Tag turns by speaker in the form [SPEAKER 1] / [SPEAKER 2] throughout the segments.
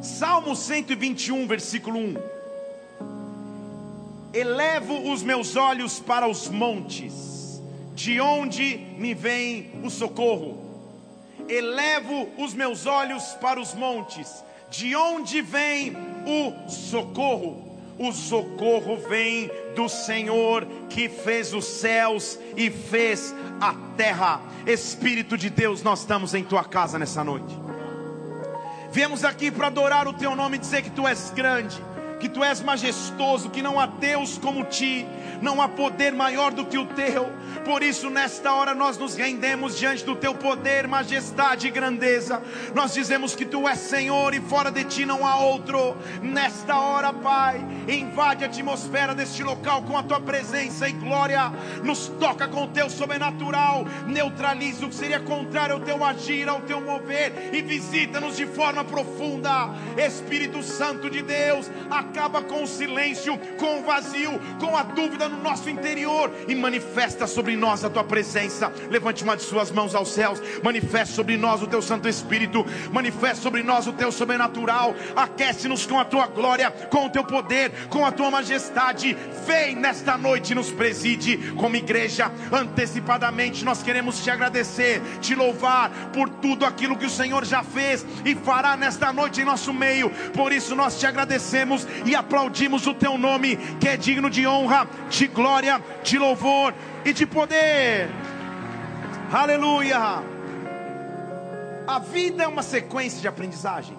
[SPEAKER 1] Salmo 121, versículo 1. Elevo os meus olhos para os montes, de onde me vem o socorro. Elevo os meus olhos para os montes, de onde vem o socorro? O socorro vem do Senhor que fez os céus e fez a terra. Espírito de Deus, nós estamos em tua casa nessa noite. Viemos aqui para adorar o teu nome e dizer que tu és grande, que tu és majestoso, que não há Deus como ti não há poder maior do que o teu. Por isso, nesta hora, nós nos rendemos diante do teu poder, majestade e grandeza. Nós dizemos que tu és Senhor e fora de ti não há outro. Nesta hora, Pai, invade a atmosfera deste local com a tua presença e glória. Nos toca com o teu sobrenatural, neutraliza o que seria contrário ao teu agir, ao teu mover e visita-nos de forma profunda. Espírito Santo de Deus, acaba com o silêncio, com o vazio, com a dúvida no nosso interior e manifesta sobre nós a tua presença. Levante uma de suas mãos aos céus, manifeste sobre nós o teu Santo Espírito, manifeste sobre nós o teu sobrenatural. Aquece-nos com a tua glória, com o teu poder, com a tua majestade. Vem nesta noite nos preside como igreja. Antecipadamente nós queremos te agradecer, te louvar por tudo aquilo que o Senhor já fez e fará nesta noite em nosso meio. Por isso nós te agradecemos e aplaudimos o teu nome, que é digno de honra, de glória, de louvor e de poder. Aleluia! A vida é uma sequência de aprendizagem.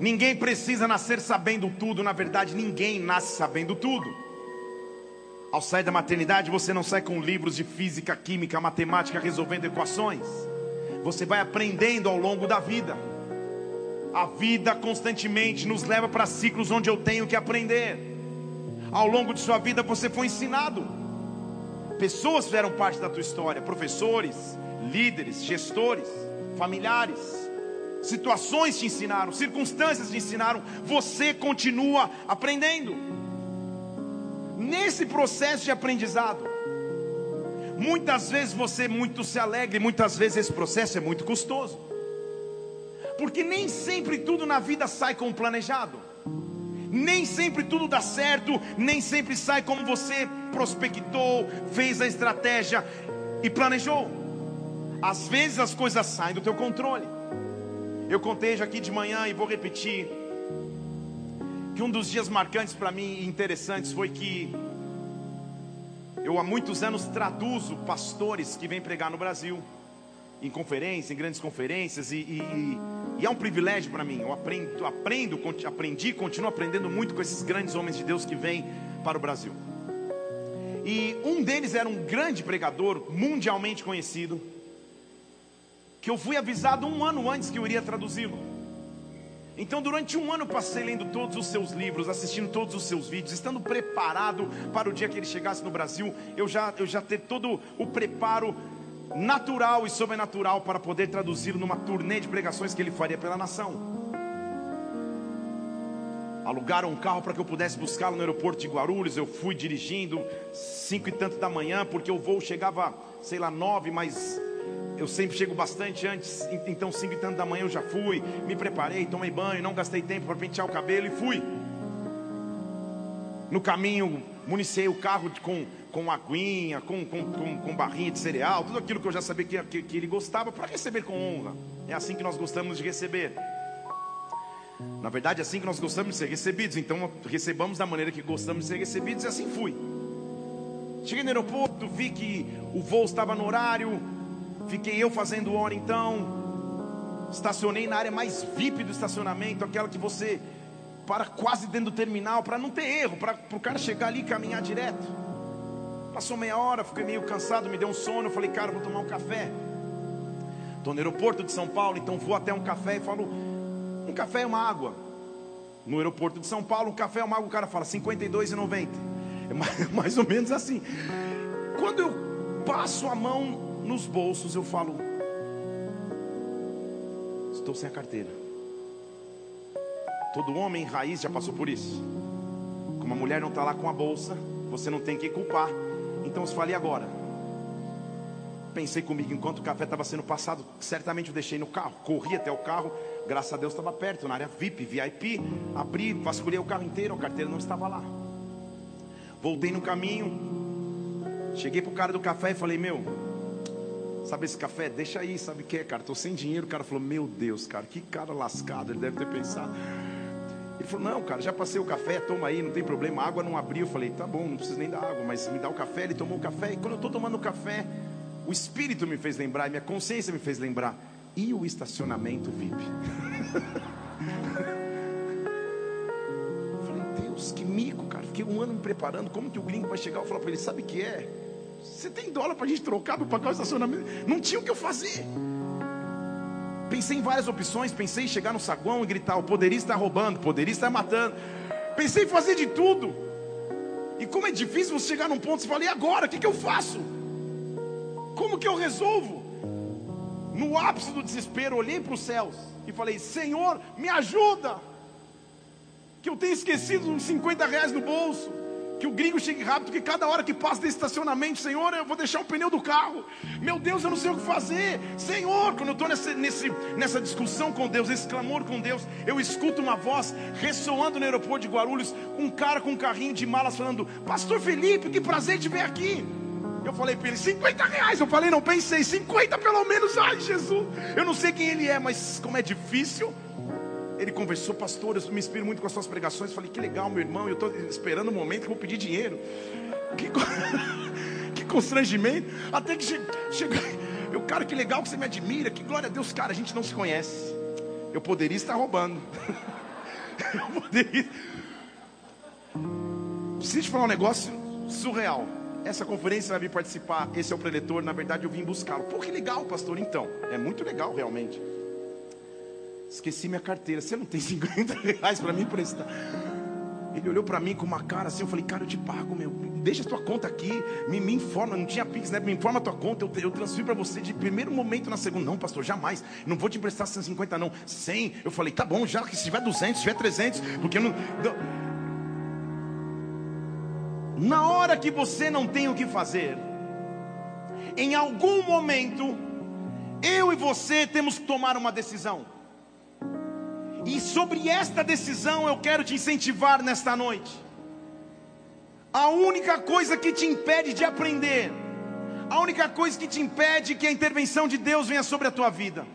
[SPEAKER 1] Ninguém precisa nascer sabendo tudo, na verdade, ninguém nasce sabendo tudo. Ao sair da maternidade, você não sai com livros de física, química, matemática resolvendo equações. Você vai aprendendo ao longo da vida. A vida constantemente nos leva para ciclos onde eu tenho que aprender ao longo de sua vida você foi ensinado. Pessoas fizeram parte da tua história, professores, líderes, gestores, familiares. Situações te ensinaram, circunstâncias te ensinaram, você continua aprendendo. Nesse processo de aprendizado, muitas vezes você muito se alegra, muitas vezes esse processo é muito custoso. Porque nem sempre tudo na vida sai como planejado. Nem sempre tudo dá certo, nem sempre sai como você prospectou, fez a estratégia e planejou. Às vezes as coisas saem do teu controle. Eu contei já aqui de manhã e vou repetir que um dos dias marcantes para mim e interessantes foi que eu há muitos anos traduzo pastores que vêm pregar no Brasil, em conferências, em grandes conferências e, e e é um privilégio para mim. Eu aprendo, aprendo, aprendi, continuo aprendendo muito com esses grandes homens de Deus que vêm para o Brasil. E um deles era um grande pregador, mundialmente conhecido, que eu fui avisado um ano antes que eu iria traduzi-lo. Então, durante um ano, passei lendo todos os seus livros, assistindo todos os seus vídeos, estando preparado para o dia que ele chegasse no Brasil, eu já, eu já ter todo o preparo natural e sobrenatural para poder traduzi-lo numa turnê de pregações que ele faria pela nação. Alugaram um carro para que eu pudesse buscá-lo no aeroporto de Guarulhos. Eu fui dirigindo cinco e tanto da manhã, porque o voo chegava, sei lá, nove, mas eu sempre chego bastante antes. Então, cinco e tanto da manhã eu já fui, me preparei, tomei banho, não gastei tempo para pentear o cabelo e fui. No caminho, municiei o carro com com aguinha, com, com, com, com, barrinha de cereal, tudo aquilo que eu já sabia que, que, que ele gostava, para receber com honra. É assim que nós gostamos de receber. Na verdade, é assim que nós gostamos de ser recebidos. Então, recebamos da maneira que gostamos de ser recebidos, e assim fui. Cheguei no aeroporto, vi que o voo estava no horário, fiquei eu fazendo hora então. Estacionei na área mais VIP do estacionamento, aquela que você para quase dentro do terminal, para não ter erro, para o cara chegar ali e caminhar direto. Passou meia hora, fiquei meio cansado, me deu um sono. Falei, cara, vou tomar um café. Estou no aeroporto de São Paulo, então vou até um café e falo, um café e uma água. No aeroporto de São Paulo, um café e uma água, o cara fala, R$ 52,90. É mais ou menos assim. Quando eu passo a mão nos bolsos, eu falo, estou sem a carteira. Todo homem raiz já passou por isso. Como a mulher não está lá com a bolsa, você não tem que culpar. Então eu falei agora. Pensei comigo enquanto o café estava sendo passado, certamente eu deixei no carro, corri até o carro, Graças a Deus estava perto, na área VIP, VIP. Abri, vasculhei o carro inteiro, a carteira não estava lá. Voltei no caminho. Cheguei pro cara do café e falei: Meu, sabe esse café? Deixa aí, sabe o que é, cara? Tô sem dinheiro. O cara falou: Meu Deus, cara, que cara lascado. Ele deve ter pensado. Ele falou: Não, cara, já passei o café, toma aí, não tem problema. A água não abriu. Eu falei: Tá bom, não precisa nem da água, mas me dá o café. Ele tomou o café. E quando eu estou tomando o café, o Espírito me fez lembrar, minha consciência me fez lembrar. E o estacionamento VIP? Falei, Deus, que mico, cara. Fiquei um ano me preparando. Como que o gringo vai chegar? Eu falar para ele: Sabe o que é? Você tem dólar para a gente trocar para pagar o estacionamento? Não tinha o que eu fazer. Pensei em várias opções. Pensei em chegar no saguão e gritar: O poderia estar roubando, o poderia estar matando. Pensei em fazer de tudo. E como é difícil você chegar num ponto, você fala: E agora? O que, que eu faço? Como que eu resolvo? No ápice do desespero, olhei para os céus e falei: Senhor, me ajuda. Que eu tenho esquecido uns 50 reais no bolso. Que o gringo chegue rápido, que cada hora que passa desse estacionamento, Senhor, eu vou deixar o pneu do carro. Meu Deus, eu não sei o que fazer. Senhor, quando eu estou nessa, nessa discussão com Deus, esse clamor com Deus, eu escuto uma voz ressoando no aeroporto de Guarulhos, um cara com um carrinho de malas falando: Pastor Felipe, que prazer te ver aqui. Eu falei para ele, 50 reais. Eu falei, não, pensei, 50 pelo menos. Ai, Jesus, eu não sei quem ele é, mas como é difícil. Ele conversou, pastor, eu me inspiro muito com as suas pregações. Falei, que legal, meu irmão, eu estou esperando o momento que vou pedir dinheiro. Que, que constrangimento. Até que chegou, eu, cara, que legal que você me admira, que glória a Deus, cara, a gente não se conhece. Eu poderia estar roubando. eu poderia. Preciso te falar um negócio surreal. Essa conferência vai vir participar, esse é o preletor, na verdade eu vim buscá-lo. Pô, que legal, pastor, então. É muito legal, realmente. Esqueci minha carteira. Você não tem 50 reais para mim emprestar? Ele olhou para mim com uma cara assim. Eu falei, cara, eu te pago, meu. Deixa a tua conta aqui. Me, me informa. Não tinha Pix, né? Me informa a tua conta. Eu, eu transfiro para você de primeiro momento na segunda. Não, pastor, jamais. Não vou te emprestar 150, não. 100. Eu falei, tá bom, já que se tiver 200, se tiver 300. Porque eu não. Na hora que você não tem o que fazer, em algum momento, eu e você temos que tomar uma decisão. E sobre esta decisão eu quero te incentivar nesta noite. A única coisa que te impede de aprender, a única coisa que te impede que a intervenção de Deus venha sobre a tua vida,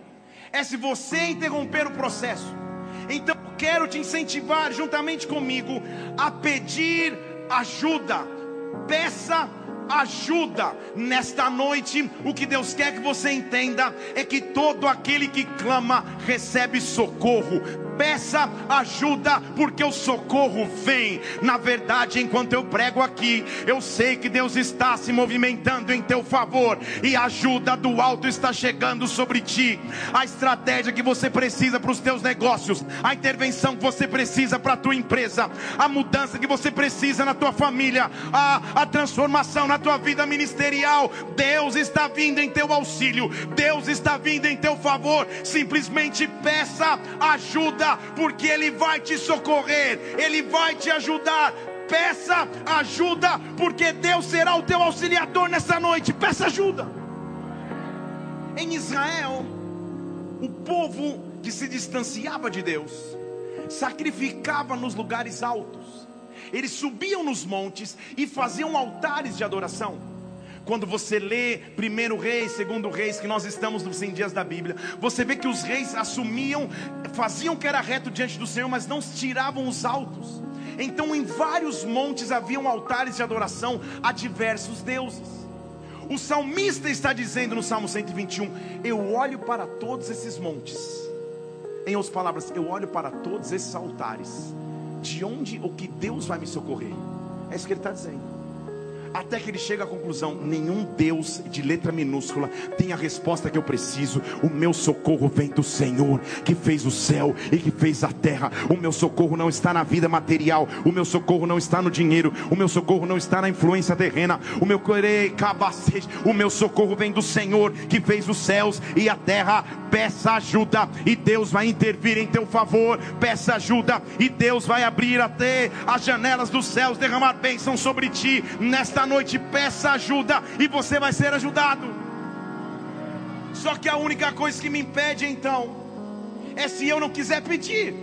[SPEAKER 1] é se você interromper o processo. Então eu quero te incentivar juntamente comigo a pedir ajuda. Peça ajuda. Nesta noite, o que Deus quer que você entenda é que todo aquele que clama recebe socorro peça ajuda, porque o socorro vem. Na verdade, enquanto eu prego aqui, eu sei que Deus está se movimentando em teu favor e a ajuda do alto está chegando sobre ti. A estratégia que você precisa para os teus negócios, a intervenção que você precisa para a tua empresa, a mudança que você precisa na tua família, a, a transformação na tua vida ministerial. Deus está vindo em teu auxílio, Deus está vindo em teu favor. Simplesmente peça ajuda porque Ele vai te socorrer, Ele vai te ajudar. Peça ajuda, porque Deus será o teu auxiliador nessa noite. Peça ajuda. Em Israel, o povo que se distanciava de Deus sacrificava nos lugares altos. Eles subiam nos montes e faziam altares de adoração. Quando você lê primeiro reis, segundo reis, que nós estamos nos 100 dias da Bíblia, você vê que os reis assumiam, faziam que era reto diante do Senhor, mas não tiravam os altos. Então, em vários montes haviam altares de adoração a diversos deuses. O salmista está dizendo no Salmo 121: Eu olho para todos esses montes. Em outras palavras, eu olho para todos esses altares. De onde o que Deus vai me socorrer? É isso que ele está dizendo até que ele chega à conclusão: nenhum Deus de letra minúscula tem a resposta que eu preciso. O meu socorro vem do Senhor, que fez o céu e que fez a terra. O meu socorro não está na vida material, o meu socorro não está no dinheiro, o meu socorro não está na influência terrena. O meu o meu socorro vem do Senhor, que fez os céus e a terra. Peça ajuda e Deus vai intervir em teu favor. Peça ajuda e Deus vai abrir até as janelas dos céus, derramar bênção sobre ti nesta noite, peça ajuda e você vai ser ajudado. Só que a única coisa que me impede então é se eu não quiser pedir.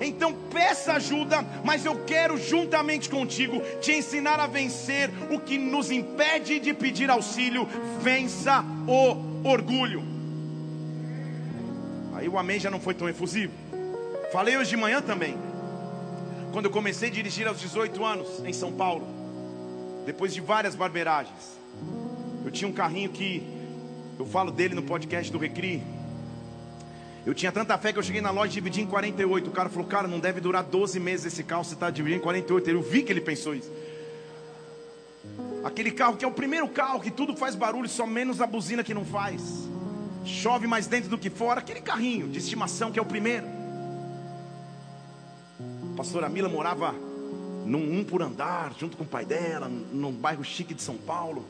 [SPEAKER 1] Então peça ajuda, mas eu quero juntamente contigo te ensinar a vencer o que nos impede de pedir auxílio. Vença o orgulho. Aí o amém já não foi tão efusivo. Falei hoje de manhã também. Quando eu comecei a dirigir aos 18 anos em São Paulo, depois de várias barberagens, eu tinha um carrinho que eu falo dele no podcast do Recri. Eu tinha tanta fé que eu cheguei na loja e dividi em 48. O cara falou, cara, não deve durar 12 meses esse carro, você está dividindo em 48. Eu vi que ele pensou isso. Aquele carro que é o primeiro carro que tudo faz barulho, só menos a buzina que não faz. Chove mais dentro do que fora. Aquele carrinho de estimação que é o primeiro. A pastora Mila morava num um por andar, junto com o pai dela, num bairro chique de São Paulo.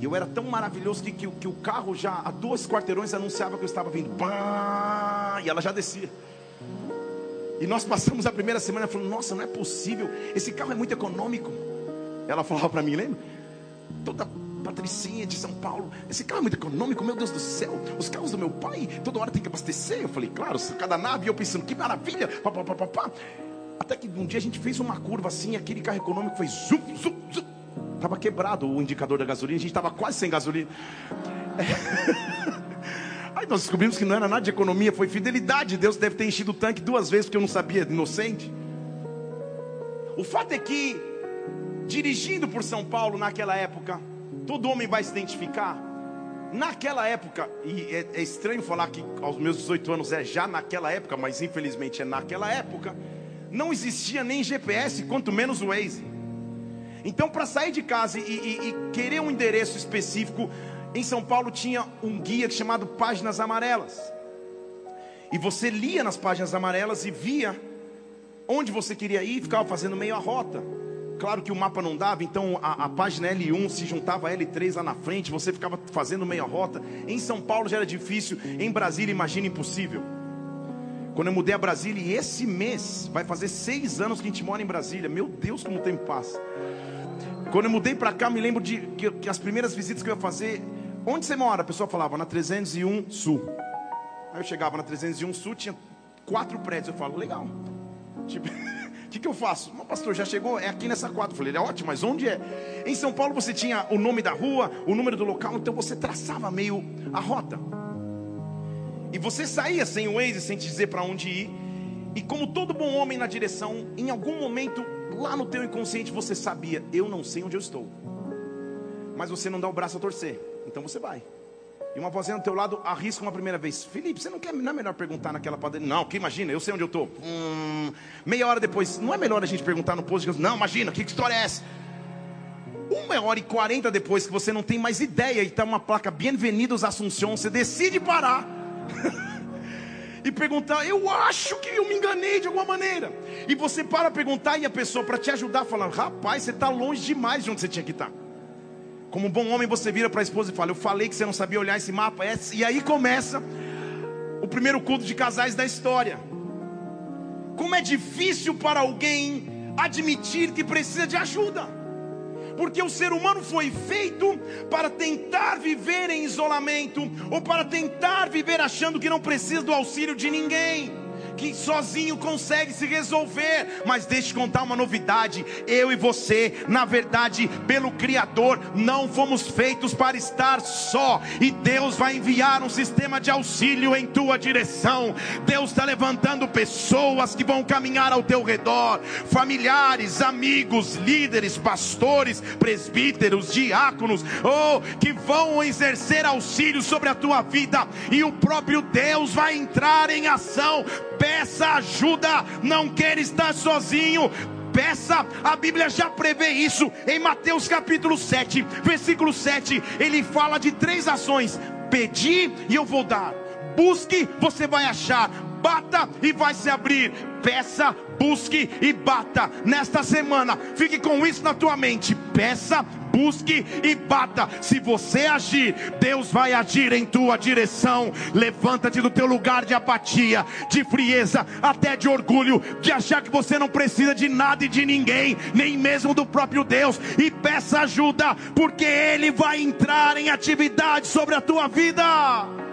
[SPEAKER 1] E eu era tão maravilhoso que, que, que, o carro já, a dois quarteirões, anunciava que eu estava vindo. E ela já descia. E nós passamos a primeira semana falando: Nossa, não é possível, esse carro é muito econômico. Ela falava para mim, lembra? Toda patricinha de São Paulo, esse carro é muito econômico, meu Deus do céu. Os carros do meu pai, toda hora tem que abastecer. Eu falei: Claro, cada nave. Eu pensando: Que maravilha. Pá, pá, pá, pá, Até que um dia a gente fez uma curva assim, aquele carro econômico foi zum, zum, zum. Estava quebrado o indicador da gasolina, a gente estava quase sem gasolina. Aí nós descobrimos que não era nada de economia, foi fidelidade. Deus deve ter enchido o tanque duas vezes porque eu não sabia, inocente. O fato é que, dirigindo por São Paulo naquela época, todo homem vai se identificar. Naquela época, e é, é estranho falar que aos meus 18 anos é já naquela época, mas infelizmente é naquela época, não existia nem GPS, quanto menos o Waze. Então, para sair de casa e, e, e, querer um endereço específico, em São Paulo tinha um guia chamado Páginas Amarelas. E você lia nas páginas amarelas e via onde você queria ir, ficava fazendo meio a rota. Claro que o mapa não dava, então a, a, página L1 se juntava a L3 lá na frente, você ficava fazendo meia rota. Em São Paulo já era difícil, em Brasília, imagina impossível. Quando eu mudei a Brasília, e esse mês vai fazer seis anos que a gente mora em Brasília, meu Deus, como o tempo passa. Quando eu mudei para cá, me lembro de que, que, as primeiras visitas que eu ia fazer, onde você mora? A pessoa falava, na 301 Sul. Aí eu chegava na 301 Sul, tinha quatro prédios. Eu falo, legal. Tipo, o que, que eu faço? Não, pastor, já chegou, é aqui nessa quadra. Eu falei, é ótimo, mas onde é? Em São Paulo você tinha o nome da rua, o número do local, então você traçava meio a rota. E você saía sem o Waze, sem te dizer para onde ir. E como todo bom homem na direção, em algum momento lá no teu inconsciente você sabia, eu não sei onde eu estou. Mas você não dá o braço a torcer. Então você vai. E uma vozinha do teu lado arrisca uma primeira vez. Felipe, você não quer, não é melhor perguntar naquela padaria? Não, que imagina, eu sei onde eu estou. Hum, meia hora depois, não é melhor a gente perguntar no posto? Não, imagina, que história é essa? Uma hora e quarenta depois que você não tem mais ideia e está uma placa Bem-vindos Assunção, você decide parar. e perguntar, eu acho que eu me enganei de alguma maneira. E você para perguntar e a pessoa para te ajudar fala, rapaz, você está longe demais de onde você tinha que estar. Tá. Como um bom homem, você vira para a esposa e fala, eu falei que você não sabia olhar esse mapa. E aí começa o primeiro culto de casais da história. Como é difícil para alguém admitir que precisa de ajuda porque o ser humano foi feito para tentar viver em isolamento, ou para tentar viver achando que não precisa do auxílio de ninguém que sozinho consegue se resolver. Mas deixe contar uma novidade: eu e você, na verdade, pelo Criador, não fomos feitos para estar só, e Deus vai enviar um sistema de auxílio em tua direção. Deus está levantando pessoas que vão caminhar ao teu redor, familiares, amigos, líderes, pastores, presbíteros, diáconos, oh, que vão exercer auxílio sobre a tua vida, e o próprio Deus vai entrar em ação peça ajuda, não quer estar sozinho, peça, a Bíblia já prevê isso em Mateus capítulo 7, versículo 7. Ele fala de três ações: pedir e eu vou dar, busque, você vai achar, bata e vai se abrir. Peça, busque e bata. Nesta semana, fique com isso na tua mente. Peça, busque e bata. Se você agir, Deus vai agir em tua direção. Levanta-te do teu lugar de apatia, de frieza, até de orgulho, de achar que você não precisa de nada e de ninguém, nem mesmo do próprio Deus, e peça ajuda, porque Ele vai entrar em atividade sobre a tua vida.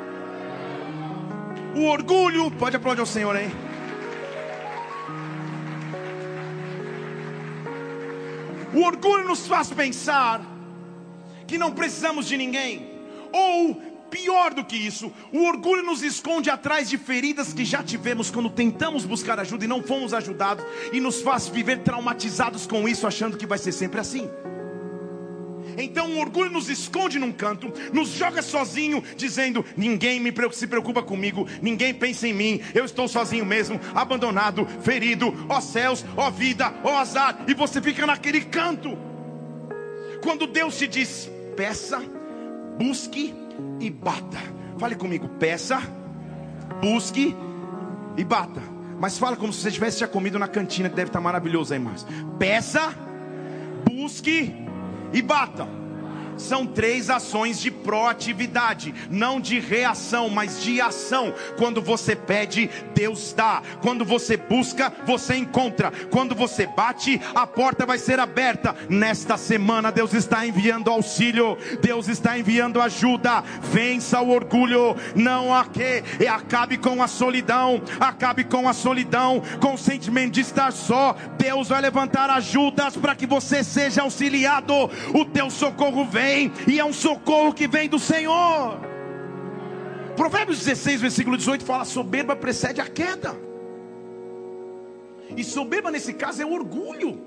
[SPEAKER 1] O orgulho, pode aplaudir ao Senhor aí. O orgulho nos faz pensar que não precisamos de ninguém, ou pior do que isso, o orgulho nos esconde atrás de feridas que já tivemos quando tentamos buscar ajuda e não fomos ajudados, e nos faz viver traumatizados com isso, achando que vai ser sempre assim. Então o orgulho nos esconde num canto, nos joga sozinho, dizendo: ninguém me se preocupa comigo, ninguém pensa em mim, eu estou sozinho mesmo, abandonado, ferido, ó céus, ó vida, ó azar, e você fica naquele canto. Quando Deus te diz: peça, busque e bata. Fale comigo, peça, busque e bata. Mas fala como se você tivesse já comido na cantina, que deve estar maravilhoso aí, Márcio. Peça, busque e bata. São três ações de proatividade, não de reação, mas de ação. Quando você pede, Deus dá. Quando você busca, você encontra. Quando você bate, a porta vai ser aberta. Nesta semana, Deus está enviando auxílio, Deus está enviando ajuda. Vença o orgulho, não há que, e acabe com a solidão, acabe com a solidão, com o sentimento de estar só. Deus vai levantar ajudas para que você seja auxiliado. O teu socorro vem vem, e é um socorro que vem do Senhor. Provérbios 16, versículo 18 fala: soberba precede a queda. E soberba nesse caso é orgulho.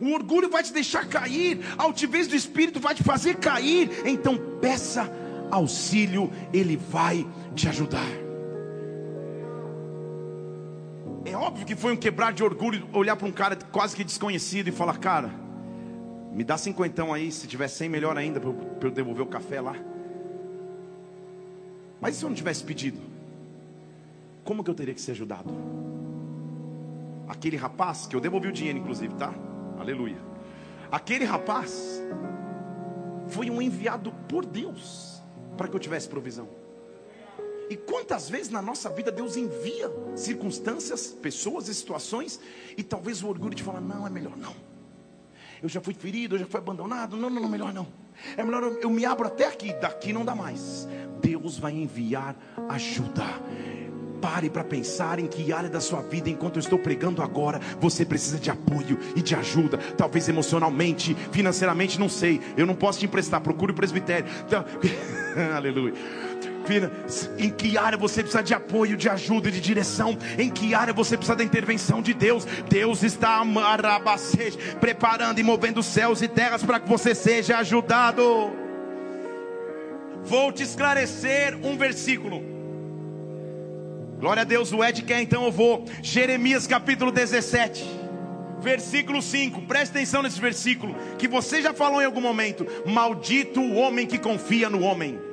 [SPEAKER 1] O orgulho vai te deixar cair, a altivez do espírito vai te fazer cair. Então peça auxílio, ele vai te ajudar. É óbvio que foi um quebrar de orgulho olhar para um cara quase que desconhecido e falar: Cara, me dá cinquentão aí, se tiver cem, melhor ainda, para eu, devolver o café lá. Mas se eu não tivesse pedido, como que eu teria que ser ajudado? Aquele rapaz, que eu devolvi o dinheiro, inclusive, tá? Aleluia. Aquele rapaz foi um enviado por Deus para que eu tivesse provisão. E quantas vezes na nossa vida Deus envia circunstâncias, pessoas e situações, e talvez o orgulho de falar: não, é melhor não eu já fui ferido, eu já fui abandonado. Não, não, não, melhor não. É melhor eu, eu me abro até aqui, daqui não dá mais. Deus vai enviar ajuda. Pare para pensar em que área da sua vida, enquanto eu estou pregando agora, você precisa de apoio e de ajuda. Talvez emocionalmente, financeiramente, não sei. Eu não posso te emprestar. Procure o presbitério. Então... Aleluia em que área você precisa de apoio, de ajuda e de direção, em que área você precisa da intervenção de Deus. Deus está preparando e movendo céus e terras para que você seja ajudado. Vou te esclarecer um versículo. Glória a Deus, o Ed quer, então eu vou. Jeremias capítulo 17, versículo 5. Preste atenção nesse versículo, que você já falou em algum momento. Maldito o homem que confia no homem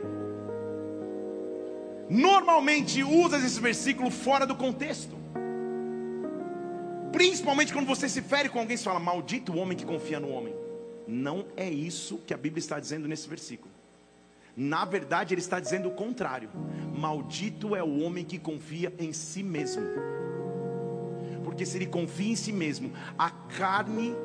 [SPEAKER 1] normalmente usa esse versículo fora do contexto. Principalmente quando você se fere com alguém e fala, maldito o homem que confia no homem. Não é isso que a Bíblia está dizendo nesse versículo. Na verdade, ele está dizendo o contrário. Maldito é o homem que confia em si mesmo. Porque se ele confia em si mesmo, a carne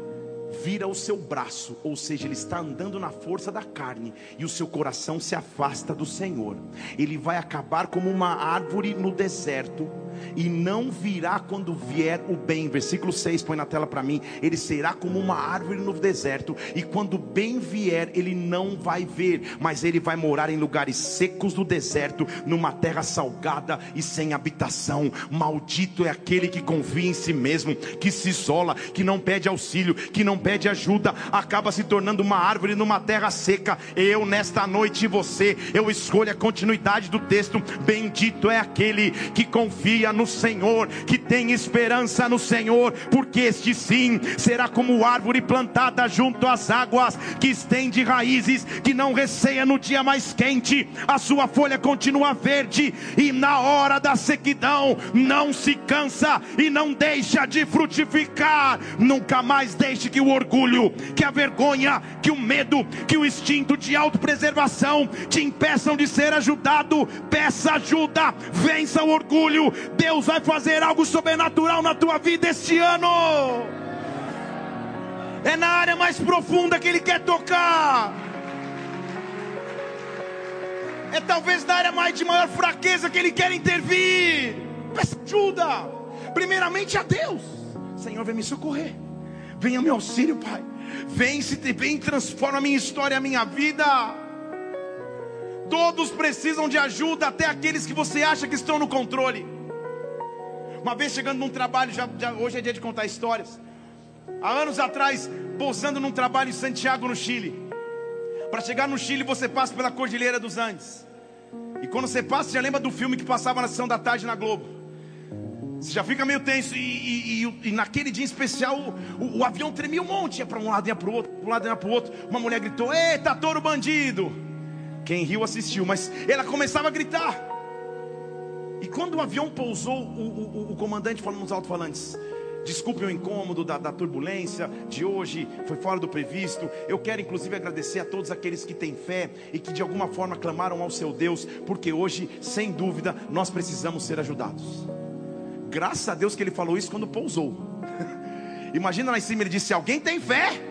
[SPEAKER 1] vira o seu braço, ou seja, ele está andando na força da carne e o seu coração se afasta do Senhor. Ele vai acabar como uma árvore no deserto e não virá quando vier o bem. Versículo 6, põe na tela para mim. Ele será como uma árvore no deserto, e quando o bem vier, ele não vai ver, mas ele vai morar em lugares secos do deserto, numa terra salgada e sem habitação. Maldito é aquele que confia em si mesmo, que se isola, que não pede auxílio, que não pede ajuda, acaba se tornando uma árvore numa terra seca. Eu, nesta noite, você, eu escolho a continuidade do texto. Bendito é aquele que confia no Senhor, que tem esperança no Senhor, porque este sim será como árvore plantada junto às águas, que estende raízes, que não receia no dia mais quente, a sua folha continua verde, e na hora da sequidão não se cansa e não deixa de frutificar. Nunca mais deixe que o orgulho, que a vergonha, que o medo, que o instinto de autopreservação te impeçam de ser ajudado. Peça ajuda, vença o orgulho, Deus vai fazer algo sobrenatural na tua vida este ano. É na área mais profunda que Ele quer tocar. É talvez na área mais de maior fraqueza que Ele quer intervir. Peça ajuda, primeiramente a Deus. Senhor, vem me socorrer. Venha meu auxílio, Pai. Vem, se vem, transforma a minha história, a minha vida. Todos precisam de ajuda, até aqueles que você acha que estão no controle. Uma vez chegando num trabalho, já, já, hoje é dia de contar histórias. Há anos atrás, pousando num trabalho em Santiago, no Chile. Para chegar no Chile, você passa pela Cordilheira dos Andes. E quando você passa, já lembra do filme que passava na sessão da tarde na Globo. Você já fica meio tenso. E, e, e, e naquele dia especial, o, o, o, avião tremia um monte. Ia para um lado, ia para o outro, para um lado, ia para o outro. Uma mulher gritou: Eita, touro bandido! Quem riu assistiu, mas ela começava a gritar. E quando o avião pousou, o, o, o comandante falou nos alto-falantes: Desculpe o incômodo da, da, turbulência de hoje, foi fora do previsto. Eu quero inclusive agradecer a todos aqueles que têm fé e que de alguma forma clamaram ao seu Deus, porque hoje, sem dúvida, nós precisamos ser ajudados. Graças a Deus que ele falou isso quando pousou. Imagina lá em cima, ele disse: Alguém tem fé?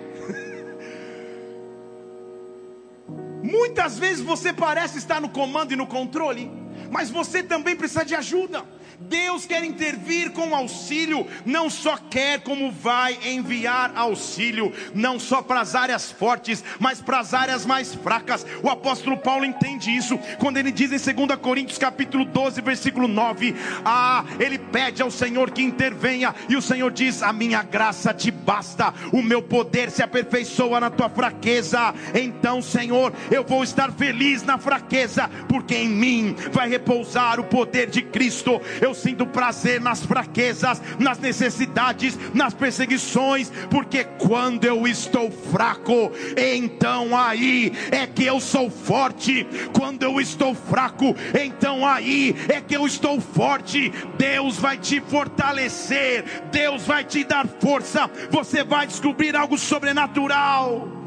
[SPEAKER 1] Muitas vezes você parece estar no comando e no controle mas você também precisa de ajuda. Deus quer intervir com auxílio, não só quer, como vai enviar auxílio, não só para as áreas fortes, mas para as áreas mais fracas. O apóstolo Paulo entende isso quando ele diz em 2 Coríntios capítulo 12, versículo 9: Ah, ele pede ao Senhor que intervenha, e o Senhor diz: A minha graça te basta, o meu poder se aperfeiçoa na tua fraqueza. Então, Senhor, eu vou estar feliz na fraqueza, porque em mim vai repousar o poder de Cristo. Eu sinto prazer nas fraquezas, nas necessidades, nas perseguições, porque quando eu estou fraco, então aí é que eu sou forte. Quando eu estou fraco, então aí é que eu estou forte. Deus vai te fortalecer, Deus vai te dar força. Você vai descobrir algo sobrenatural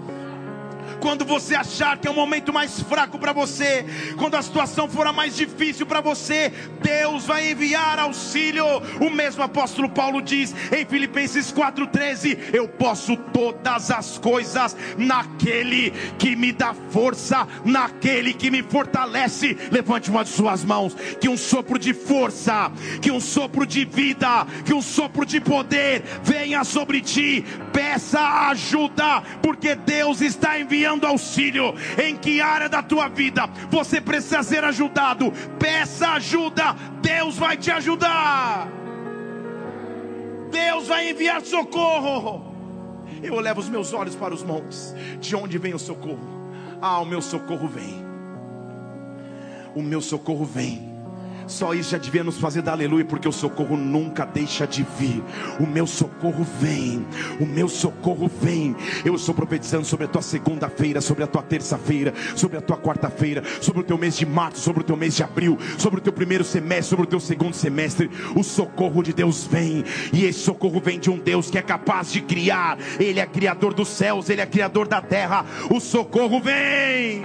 [SPEAKER 1] quando você achar que é o momento mais fraco para você, quando a situação for a mais difícil para você, Deus vai enviar auxílio. O mesmo apóstolo Paulo diz em Filipenses 4:13: Eu posso todas as coisas naquele que me dá força, naquele que me fortalece. Levante uma de suas mãos, que um sopro de força, que um sopro de vida, que um sopro de poder venha sobre ti. Peça ajuda, porque Deus está enviando precisando auxílio, em que área da tua vida você precisa ser ajudado, peça ajuda, Deus vai te ajudar. Deus vai enviar socorro. Eu levo os meus olhos para os montes, de onde vem o socorro? Ah, o meu socorro vem. O meu socorro vem só isso já devia nos fazer dar aleluia, porque o socorro nunca deixa de vir. O meu socorro vem, o meu socorro vem. Eu estou profetizando sobre a tua segunda-feira, sobre a tua terça-feira, sobre a tua quarta-feira, sobre o teu mês de março, sobre o teu mês de abril, sobre o teu primeiro semestre, sobre o teu segundo semestre. O socorro de Deus vem, e esse socorro vem de um Deus que é capaz de criar. Ele é criador dos céus, ele é criador da terra. O socorro vem.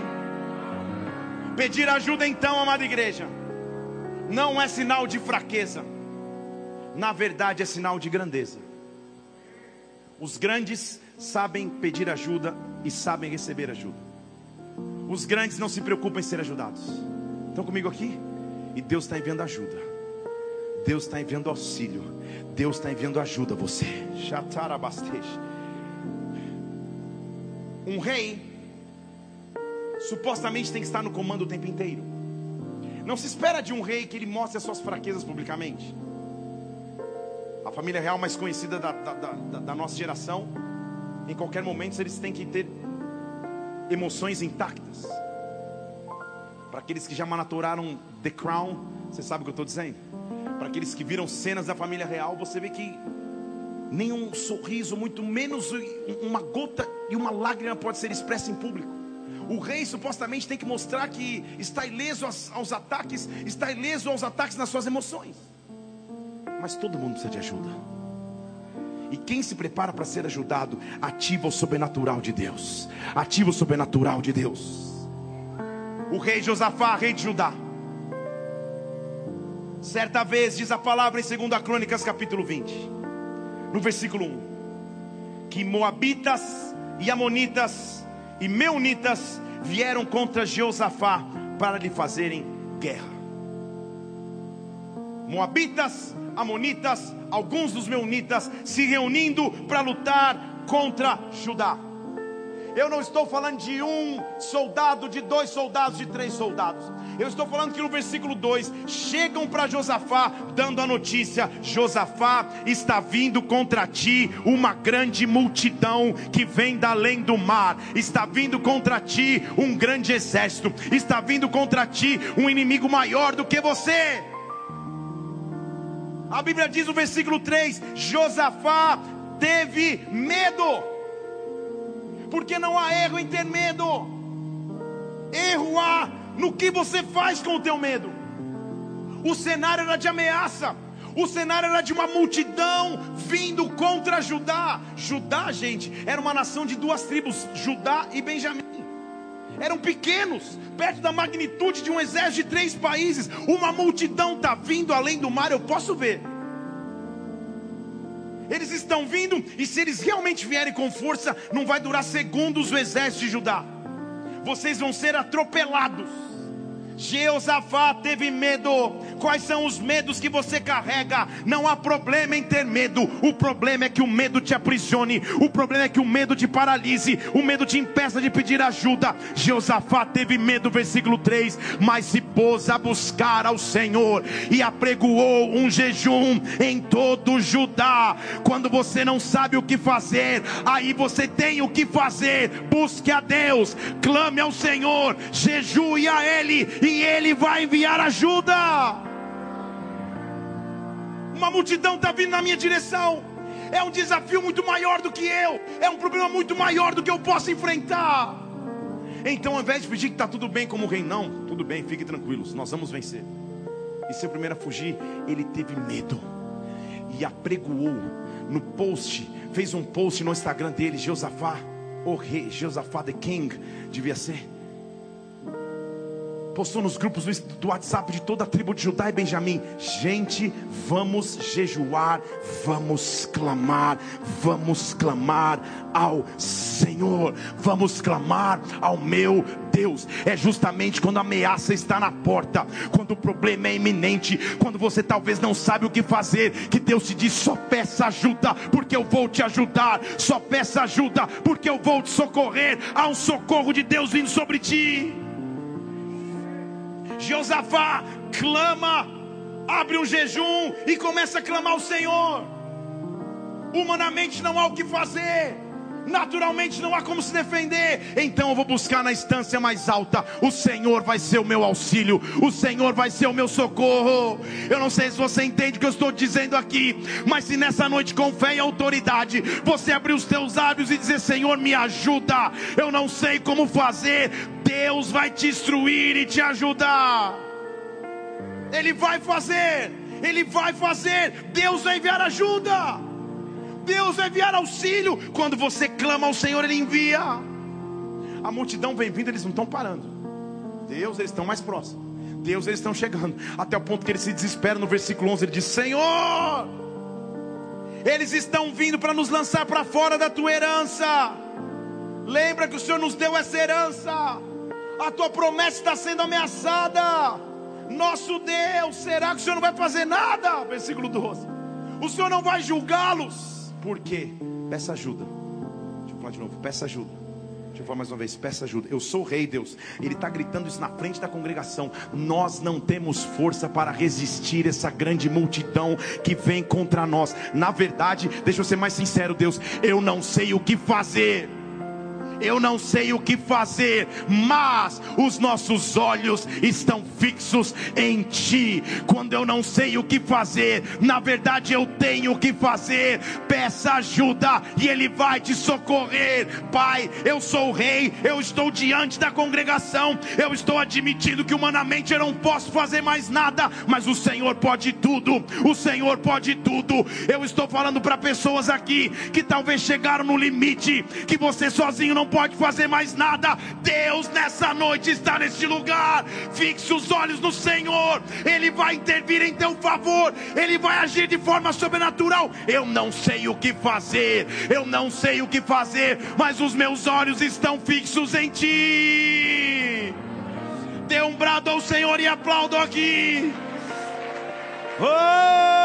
[SPEAKER 1] Pedir ajuda então, amada igreja não é sinal de fraqueza, na verdade é sinal de grandeza. Os grandes sabem pedir ajuda e sabem receber ajuda. Os grandes não se preocupam em ser ajudados. Estão comigo aqui? E Deus está enviando ajuda. Deus está enviando auxílio. Deus está enviando ajuda a você. Um rei supostamente tem que estar no comando o tempo inteiro. Não se espera de um rei que ele mostre as suas fraquezas publicamente. A família real mais conhecida da, da, da, da nossa geração, em qualquer momento eles têm que ter emoções intactas. Para aqueles que já manaturaram The Crown, você sabe o que eu estou dizendo? Para aqueles que viram cenas da família real, você vê que nenhum sorriso, muito menos uma gota e uma lágrima pode ser expressa em público. O rei supostamente tem que mostrar que está ileso aos, aos ataques, está ileso aos ataques nas suas emoções. Mas todo mundo precisa de ajuda. E quem se prepara para ser ajudado, ativa o sobrenatural de Deus. Ativa o sobrenatural de Deus. O rei Josafá, rei de Judá. Certa vez diz a palavra em 2 Crônicas, capítulo 20, no versículo 1: que Moabitas e Amonitas e Meunitas vieram contra Jeosafá para lhe fazerem guerra. Moabitas, Amonitas, alguns dos Meunitas se reunindo para lutar contra Judá. Eu não estou falando de um soldado, de dois soldados, de três soldados. Eu estou falando que no versículo 2 chegam para Josafá dando a notícia: Josafá está vindo contra ti uma grande multidão que vem da além do mar, está vindo contra ti um grande exército, está vindo contra ti um inimigo maior do que você. A Bíblia diz no versículo 3: Josafá teve medo, porque não há erro em ter medo, erro há no que você faz com o teu medo. O cenário era de ameaça, o cenário era de uma multidão vindo contra Judá. Judá, gente, era uma nação de duas tribos, Judá e Benjamim eram pequenos, perto da magnitude de um exército de três países. Uma multidão está vindo além do mar, eu posso ver. Eles estão vindo, e se eles realmente vierem com força, não vai durar segundos o exército de Judá. Vocês vão ser atropelados. Jeosafá teve medo. Quais são os medos que você carrega? Não há problema em ter medo. O problema é que o medo te aprisione. O problema é que o medo te paralise. O medo te impeça de pedir ajuda. Jeosafá teve medo, versículo 3. Mas se pôs a buscar ao Senhor e apregoou um jejum em todo Judá. Quando você não sabe o que fazer, aí você tem o que fazer. Busque a Deus, clame ao Senhor, jejue a Ele e Ele vai enviar ajuda. Uma multidão está vindo na minha direção. É um desafio muito maior do que eu. É um problema muito maior do que eu posso enfrentar. Então, ao invés de pedir que está tudo bem como o rei, não, tudo bem, fiquem tranquilos, nós vamos vencer. E seu primeiro a fugir, ele teve medo e apregoou no post, fez um post no Instagram dele, Josafá, o rei, Josafá the King, devia ser postou nos grupos do WhatsApp de toda a tribo de Judá e Benjamim: gente, vamos jejuar, vamos clamar, vamos clamar ao Senhor, vamos clamar ao meu Deus. É justamente quando a ameaça está na porta, quando o problema é iminente, quando você talvez não sabe o que fazer, que Deus te diz: só peça ajuda, porque eu vou te ajudar, só peça ajuda, porque eu vou te socorrer. Há um socorro de Deus vindo sobre ti. Josafá clama, abre um jejum e começa a clamar ao Senhor. Humanamente não há o que fazer. Naturalmente não há como se defender. Então eu vou buscar na instância mais alta. O Senhor vai ser o meu auxílio. O Senhor vai ser o meu socorro. Eu não sei se você entende o que eu estou dizendo aqui. Mas se nessa noite, com fé e autoridade, você abrir os teus lábios e dizer: Senhor, me ajuda. Eu não sei como fazer. Deus vai te instruir e te ajudar. Ele vai fazer. Ele vai fazer. Deus vai enviar ajuda. Deus vai enviar auxílio. Quando você clama ao Senhor, Ele envia. A multidão vem vindo, eles não estão parando. Deus, eles estão mais próximos. Deus, eles estão chegando. Até o ponto que ele se desespera no versículo 11. Ele diz: Senhor, eles estão vindo para nos lançar para fora da tua herança. Lembra que o Senhor nos deu essa herança a tua promessa está sendo ameaçada. Nosso Deus, será que o Senhor não vai fazer nada? Versículo 12. O Senhor não vai julgá-los. Por quê? Peça ajuda. Deixa eu falar de novo, peça ajuda. Deixa eu falar mais uma vez, peça ajuda. Eu sou o rei, Deus. Ele está gritando isso na frente da congregação. Nós não temos força para resistir essa grande multidão que vem contra nós. Na verdade, deixa eu ser mais sincero, Deus. Eu não sei o que fazer eu não sei o que fazer, mas os nossos olhos estão fixos em Ti. Quando eu não sei o que fazer, na verdade eu tenho o que fazer. Peça ajuda e Ele vai te socorrer. Pai, eu sou o Rei, eu estou diante da congregação, eu estou admitindo que humanamente eu não posso fazer mais nada, mas o Senhor pode tudo. O Senhor pode tudo. Eu estou falando para pessoas aqui que talvez chegaram no limite, que você sozinho não pode fazer mais nada. Deus nessa noite está neste lugar. Fixe os olhos no Senhor, Ele vai intervir em teu favor, Ele vai agir de forma sobrenatural. Eu não sei o que fazer, eu não sei o que fazer, mas os meus olhos estão fixos em Ti. Dê um brado ao Senhor e aplaudam aqui. Oh!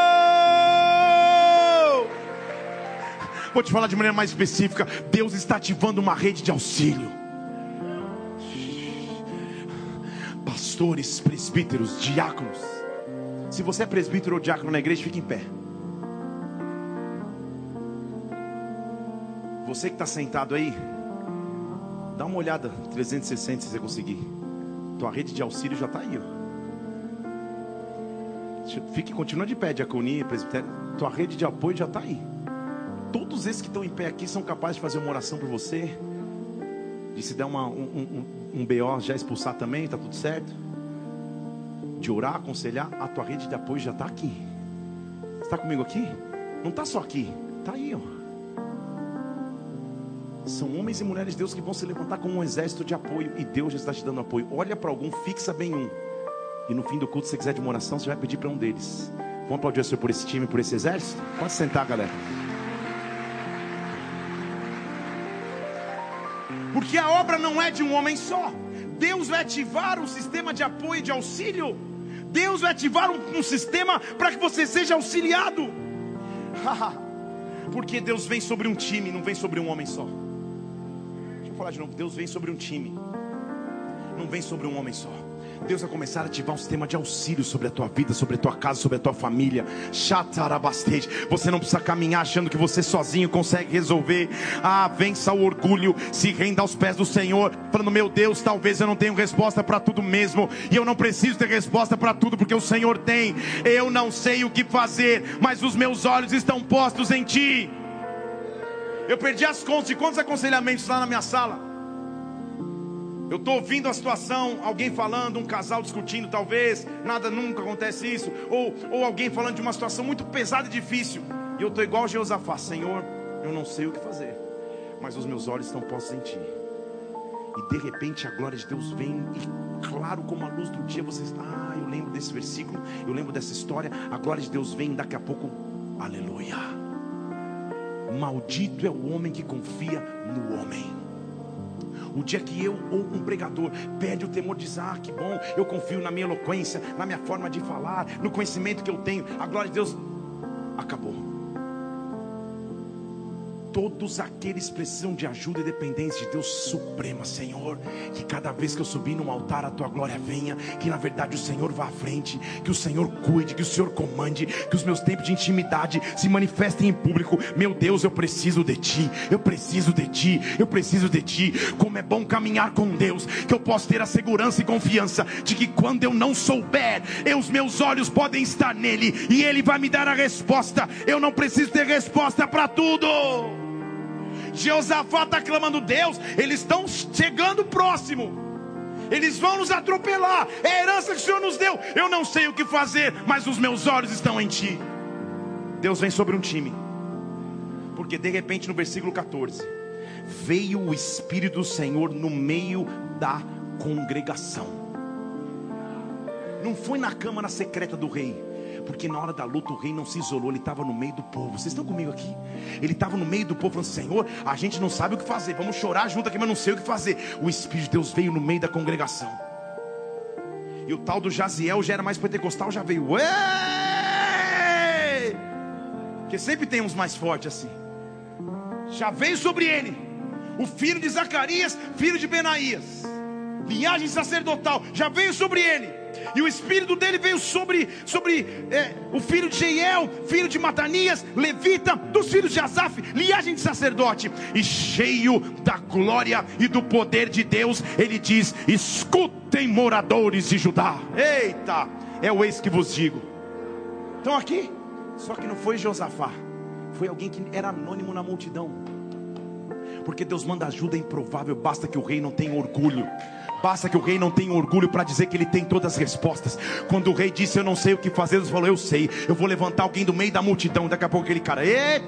[SPEAKER 1] Vou te falar de maneira mais específica. Deus está ativando uma rede de auxílio. Pastores, presbíteros, diáconos. Se você é presbítero ou diácono na igreja, fique em pé. Você que está sentado aí, dá uma olhada 360 se você conseguir. Tua rede de auxílio já está aí, ó. Fique, continua de pé, diaconia, presbitério. Tua rede de apoio já está aí. Todos esses que estão em pé aqui são capazes de fazer uma oração por você. De se der uma, um, um, um BO já expulsar também, está tudo certo. De orar, aconselhar, a tua rede de apoio já está aqui. Está comigo aqui? Não está só aqui, está aí, ó. São homens e mulheres de Deus que vão se levantar como um exército de apoio e Deus já está te dando apoio. Olha para algum, fixa bem um. E no fim do culto, se você quiser de uma oração, você vai pedir para um deles. Vamos aplaudir o Senhor por esse time, por esse exército? Pode sentar, galera. Porque a obra não é de um homem só. Deus vai ativar um sistema de apoio e de auxílio. Deus vai ativar um, um sistema para que você seja auxiliado. Porque Deus vem sobre um time, não vem sobre um homem só. Deixa eu falar de novo. Deus vem sobre um time, não vem sobre um homem só. Deus vai começar a ativar um sistema de auxílio sobre a tua vida, sobre a tua casa, sobre a tua família. Chatarabastej. Você não precisa caminhar achando que você sozinho consegue resolver. Ah, vença o orgulho, se renda aos pés do Senhor, falando: Meu Deus, talvez eu não tenha resposta para tudo mesmo, e eu não preciso ter resposta para tudo, porque o Senhor tem. Eu não sei o que fazer, mas os meus olhos estão postos em Ti. Eu perdi as contas de quantos aconselhamentos lá na minha sala. Eu estou ouvindo a situação, alguém falando, um casal discutindo, talvez, nada nunca acontece isso, ou, ou alguém falando de uma situação muito pesada e difícil, e eu estou igual Jeosafá, Senhor, eu não sei o que fazer, mas os meus olhos estão postos em Ti. E de repente a glória de Deus vem, e claro como a luz do dia, vocês, ah, eu lembro desse versículo, eu lembro dessa história, a glória de Deus vem, daqui a pouco, aleluia. Maldito é o homem que confia no homem. O dia que eu ou um pregador perde o temor, diz: Ah, que bom, eu confio na minha eloquência, na minha forma de falar, no conhecimento que eu tenho, a glória de Deus acabou todos aqueles precisam de ajuda e dependência de Deus suprema, Senhor. Que cada vez que eu subir no altar, a tua glória venha. Que na verdade o Senhor vá à frente. Que o Senhor cuide, que o Senhor comande. Que os meus tempos de intimidade se manifestem em público. Meu Deus, eu preciso de ti. Eu preciso de ti. Eu preciso de ti. Como é bom caminhar com Deus. Que eu posso ter a segurança e confiança de que quando eu não souber, eu, os meus olhos podem estar nele. E ele vai me dar a resposta. Eu não preciso ter resposta para tudo. Jeosafá está clamando Deus, eles estão chegando próximo. Eles vão nos atropelar. É a herança que o Senhor nos deu. Eu não sei o que fazer, mas os meus olhos estão em Ti. Deus vem sobre um time. Porque de repente no versículo 14, veio o Espírito do Senhor no meio da congregação. Não foi na câmara secreta do rei porque na hora da luta o rei não se isolou, ele estava no meio do povo. Vocês estão comigo aqui? Ele estava no meio do povo, falando: Senhor, a gente não sabe o que fazer, vamos chorar junto aqui, mas não sei o que fazer. O Espírito de Deus veio no meio da congregação. E o tal do Jaziel já era mais pentecostal, já veio. Ué! Porque sempre tem uns mais fortes assim. Já veio sobre ele, o filho de Zacarias, filho de Benaías, linhagem sacerdotal, já veio sobre ele e o espírito dele veio sobre, sobre é, o filho de Jeiel, filho de Matanias, levita, dos filhos de Asaf, linhagem de sacerdote, e cheio da glória e do poder de Deus, ele diz: escutem, moradores de Judá. Eita, é o ex que vos digo. Estão aqui? Só que não foi Josafá, foi alguém que era anônimo na multidão. Porque Deus manda ajuda improvável, basta que o rei não tenha orgulho. Basta que o rei não tenha orgulho para dizer que ele tem todas as respostas. Quando o rei disse, Eu não sei o que fazer, Deus falou, Eu sei. Eu vou levantar alguém do meio da multidão. Daqui a pouco aquele cara, ei,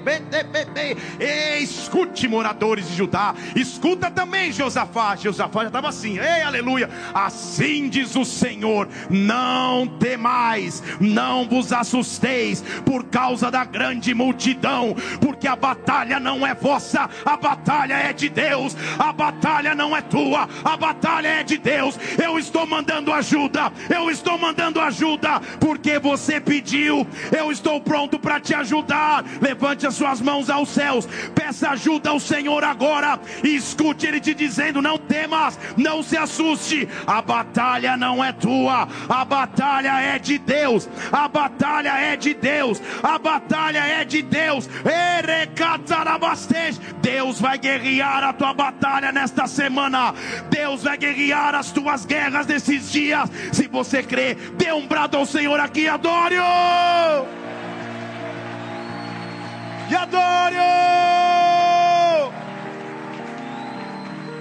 [SPEAKER 1] ei, escute, moradores de Judá. Escuta também, Josafá. Josafá já estava assim, ei, aleluia. Assim diz o Senhor: Não temais, não vos assusteis por causa da grande multidão, porque a batalha não é vossa, a batalha é de Deus, a batalha não é tua, a batalha é de Deus. Eu estou mandando ajuda, eu estou mandando ajuda, porque você pediu. Eu estou pronto para te ajudar. Levante as suas mãos aos céus, peça ajuda ao Senhor agora e escute Ele te dizendo: Não temas, não se assuste. A batalha não é tua, a batalha é de Deus. A batalha é de Deus. A batalha é de Deus. Deus vai guerrear a tua batalha nesta semana. Deus vai guerrear as tuas guerras nesses dias. Se você crê, dê um brado ao Senhor aqui, adore-o. E adore-o.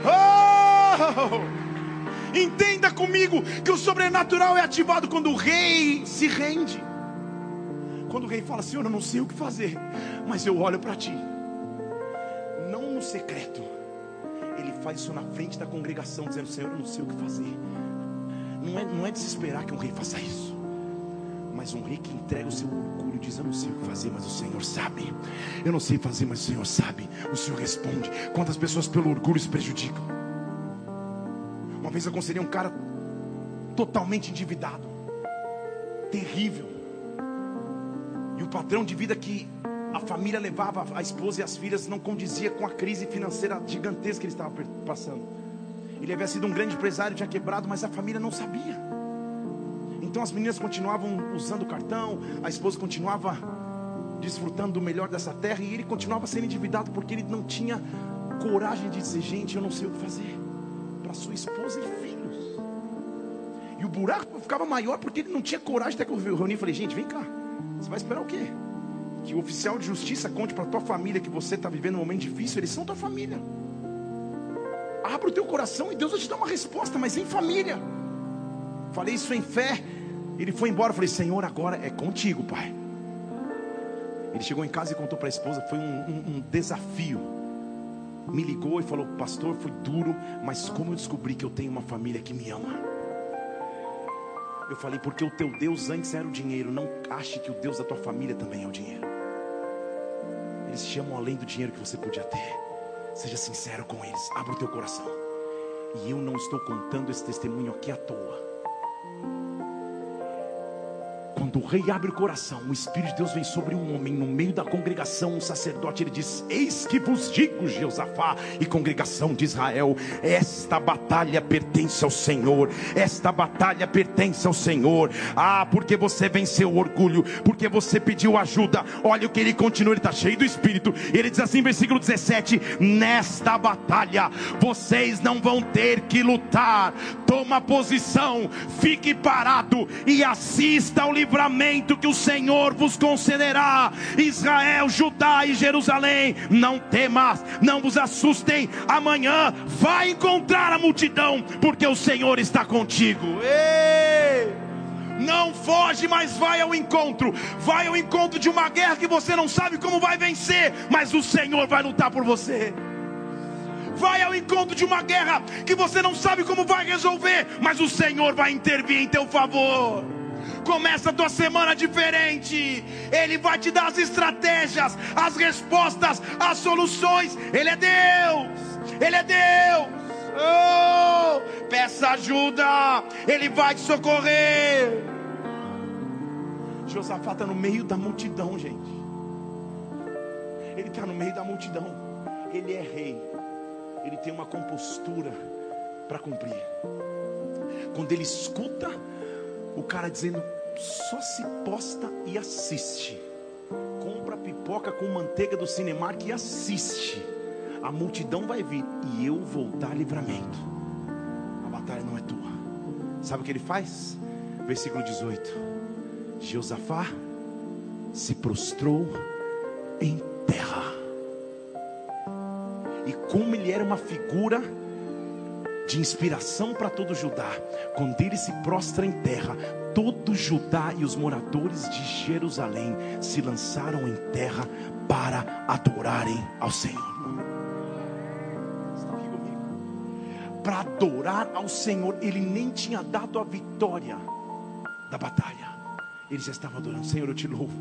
[SPEAKER 1] Oh! Entenda comigo que o sobrenatural é ativado quando o rei se rende. Quando o rei fala, Senhor, eu não sei o que fazer, mas eu olho para ti. Não no secreto. Faz isso na frente da congregação, dizendo, Senhor, eu não sei o que fazer. Não é, não é desesperar que um rei faça isso. Mas um rei que entrega o seu orgulho diz: Eu não sei o que fazer, mas o Senhor sabe. Eu não sei fazer, mas o Senhor sabe. O Senhor responde. Quantas pessoas pelo orgulho se prejudicam? Uma vez eu aconselhei um cara totalmente endividado, terrível. E o padrão de vida que a família levava a esposa e as filhas não condizia com a crise financeira gigantesca que ele estava passando. Ele havia sido um grande empresário, tinha quebrado, mas a família não sabia. Então as meninas continuavam usando o cartão, a esposa continuava desfrutando do melhor dessa terra e ele continuava sendo endividado porque ele não tinha coragem de dizer: Gente, eu não sei o que fazer para sua esposa e filhos. E o buraco ficava maior porque ele não tinha coragem até que eu reuni e falei: Gente, vem cá, você vai esperar o quê? Que o oficial de justiça conte para tua família que você está vivendo um momento difícil, eles são tua família. Abra o teu coração e Deus vai te dar uma resposta, mas em família. Falei isso em fé. Ele foi embora. Falei, Senhor, agora é contigo, Pai. Ele chegou em casa e contou para a esposa. Foi um, um, um desafio. Me ligou e falou: Pastor, foi duro, mas como eu descobri que eu tenho uma família que me ama. Eu falei, porque o teu Deus antes era o dinheiro. Não ache que o Deus da tua família também é o dinheiro. Eles chamam além do dinheiro que você podia ter. Seja sincero com eles. Abra o teu coração. E eu não estou contando esse testemunho aqui à toa. Quando o rei abre o coração, o Espírito de Deus vem sobre um homem no meio da congregação, um sacerdote, ele diz: Eis que vos digo, Jeosafá e congregação de Israel, esta batalha pertence ao Senhor, esta batalha pertence ao Senhor. Ah, porque você venceu o orgulho, porque você pediu ajuda. Olha o que ele continua, ele está cheio do Espírito. Ele diz assim, versículo 17: Nesta batalha vocês não vão ter que lutar. Toma posição, fique parado e assista ao livro livramento que o Senhor vos concederá. Israel, Judá e Jerusalém, não temas, não vos assustem. Amanhã vai encontrar a multidão, porque o Senhor está contigo. Ei! Não foge, mas vai ao encontro. Vai ao encontro de uma guerra que você não sabe como vai vencer, mas o Senhor vai lutar por você. Vai ao encontro de uma guerra que você não sabe como vai resolver, mas o Senhor vai intervir em teu favor. Começa a tua semana diferente. Ele vai te dar as estratégias, as respostas, as soluções. Ele é Deus. Ele é Deus. Oh, peça ajuda. Ele vai te socorrer. Josafá está no meio da multidão, gente. Ele está no meio da multidão. Ele é rei. Ele tem uma compostura para cumprir. Quando ele escuta o cara dizendo: só se posta e assiste. Compra pipoca com manteiga do Cinemark e assiste. A multidão vai vir e eu vou dar livramento. A batalha não é tua. Sabe o que ele faz? Versículo 18: Josafá se prostrou em terra. E como ele era uma figura de inspiração para todo Judá. Quando ele se prostra em terra, todo Judá e os moradores de Jerusalém se lançaram em terra para adorarem ao Senhor. Para adorar ao Senhor, ele nem tinha dado a vitória da batalha. Ele já estava adorando, Senhor, eu te louvo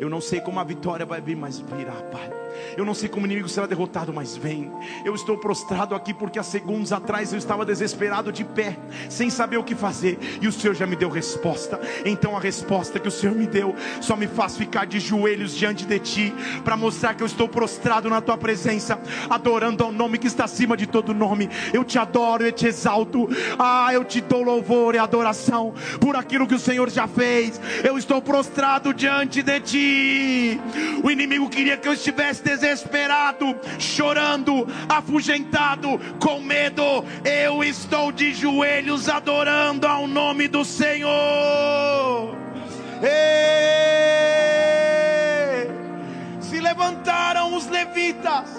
[SPEAKER 1] Eu não sei como a vitória vai vir, mas virá, Pai. Eu não sei como o inimigo será derrotado, mas vem. Eu estou prostrado aqui porque há segundos atrás eu estava desesperado de pé, sem saber o que fazer, e o Senhor já me deu resposta. Então a resposta que o Senhor me deu só me faz ficar de joelhos diante de Ti, para mostrar que eu estou prostrado na Tua presença, adorando ao nome que está acima de todo nome. Eu te adoro, eu te exalto. Ah, eu te dou louvor e adoração por aquilo que o Senhor já fez. Eu estou prostrado diante de O inimigo queria que eu estivesse desesperado, chorando, afugentado, com medo, eu estou de joelhos adorando ao nome do Senhor. Ei! Se levantaram os levitas,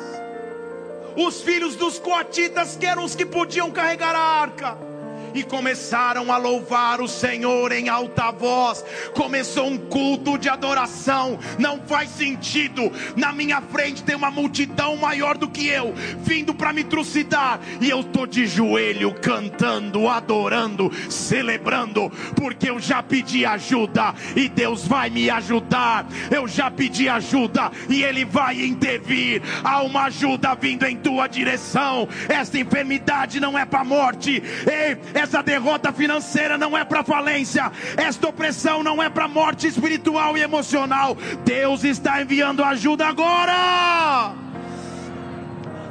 [SPEAKER 1] os filhos dos coatitas, que eram os que podiam carregar a arca e começaram a louvar o Senhor em alta voz. Começou um culto de adoração. Não faz sentido. Na minha frente tem uma multidão maior do que eu, vindo para me trucidar, e eu tô de joelho cantando, adorando, celebrando, porque eu já pedi ajuda e Deus vai me ajudar. Eu já pedi ajuda e Ele vai intervir. Há uma ajuda vindo em tua direção. Esta enfermidade não é para morte. Ei, é essa derrota financeira não é para falência. Esta opressão não é para morte espiritual e emocional. Deus está enviando ajuda agora.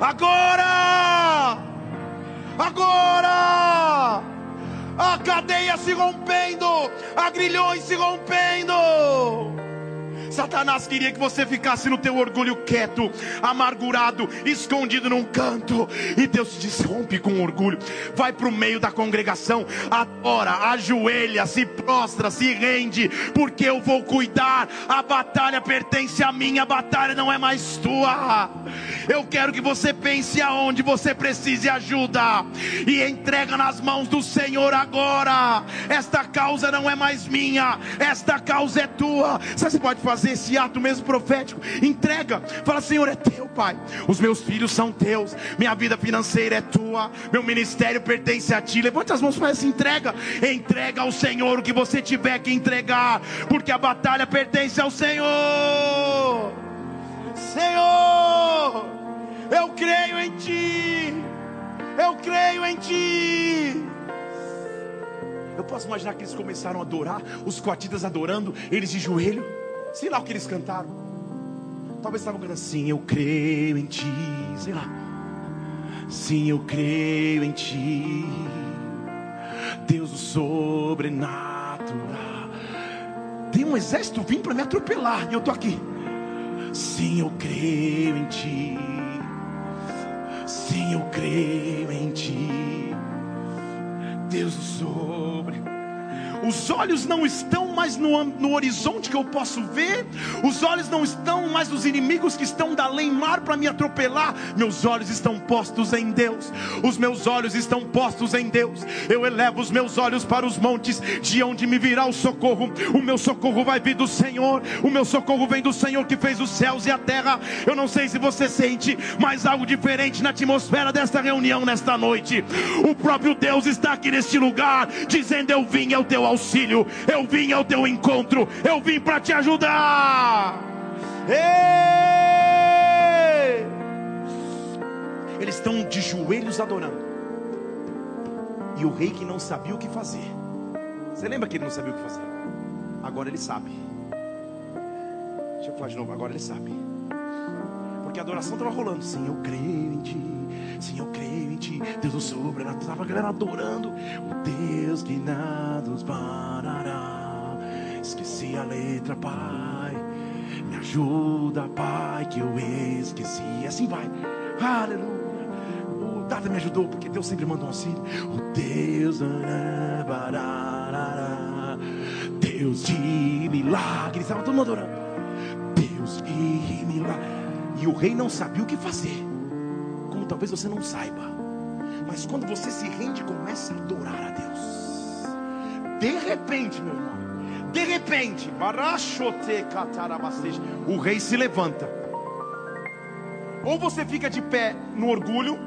[SPEAKER 1] Agora! Agora! A cadeia se rompendo, a grilhões se rompendo. Satanás queria que você ficasse no teu orgulho quieto, amargurado, escondido num canto. E Deus disse: rompe com orgulho, vai para o meio da congregação, adora, ajoelha, se prostra, se rende, porque eu vou cuidar. A batalha pertence a mim, a batalha não é mais tua. Eu quero que você pense aonde você precise ajuda e entrega nas mãos do Senhor agora. Esta causa não é mais minha, esta causa é tua. Você pode fazer fazer esse ato mesmo profético. Entrega, fala: Senhor, é teu, Pai. Os meus filhos são teus, minha vida financeira é tua, meu ministério pertence a ti. Levante as mãos para essa entrega. Entrega ao Senhor o que você tiver que entregar, porque a batalha pertence ao Senhor. Senhor, eu creio em ti. Eu creio em ti. Eu posso imaginar que eles começaram a adorar, os coatitas adorando, eles de joelho. Sei lá o que eles cantaram. Talvez estavam cantando assim: Eu creio em ti. Sei lá. Sim, eu creio em ti. Deus o sobrenatural. Tem um exército vindo para me atropelar. E eu estou aqui. Sim, eu creio em ti. Sim, eu creio em ti. Deus o sobrenatural. Os olhos não estão mais no, no horizonte que eu posso ver, os olhos não estão mais nos inimigos que estão da mar para me atropelar. Meus olhos estão postos em Deus, os meus olhos estão postos em Deus. Eu elevo os meus olhos para os montes, de onde me virá o socorro. O meu socorro vai vir do Senhor, o meu socorro vem do Senhor que fez os céus e a terra. Eu não sei se você sente, mas algo diferente na atmosfera desta reunião nesta noite. O próprio Deus está aqui neste lugar, dizendo: Eu vim ao teu auxílio, eu vim ao teu encontro, eu vim para te ajudar. Ei! Eles estão de joelhos adorando. E o rei que não sabia o que fazer. Você lembra que ele não sabia o que fazer? Agora ele sabe. Deixa eu falar de novo, agora ele sabe. Porque a adoração estava rolando. Sim, eu creio em ti. Sim, eu creio em ti. Deus do sobrenatural. Estava a galera adorando. O Deus que nada nos parará. Esqueci a letra, Pai. Me ajuda, Pai, que eu esqueci. E assim vai. Aleluia. O Data me ajudou, porque Deus sempre manda um auxílio. O Deus. Deus de milagres. Estava todo mundo adorando. Deus de milagres. E o rei não sabia o que fazer como talvez você não saiba. Mas quando você se rende começa a adorar a Deus, de repente, meu irmão, de repente, o rei se levanta. Ou você fica de pé no orgulho,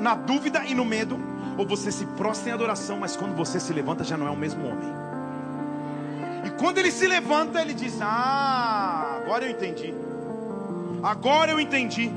[SPEAKER 1] na dúvida e no medo, ou você se prostra em adoração, mas quando você se levanta já não é o mesmo homem. E Quando ele se levanta, ele diz: Ah, agora eu entendi. Agora eu entendi.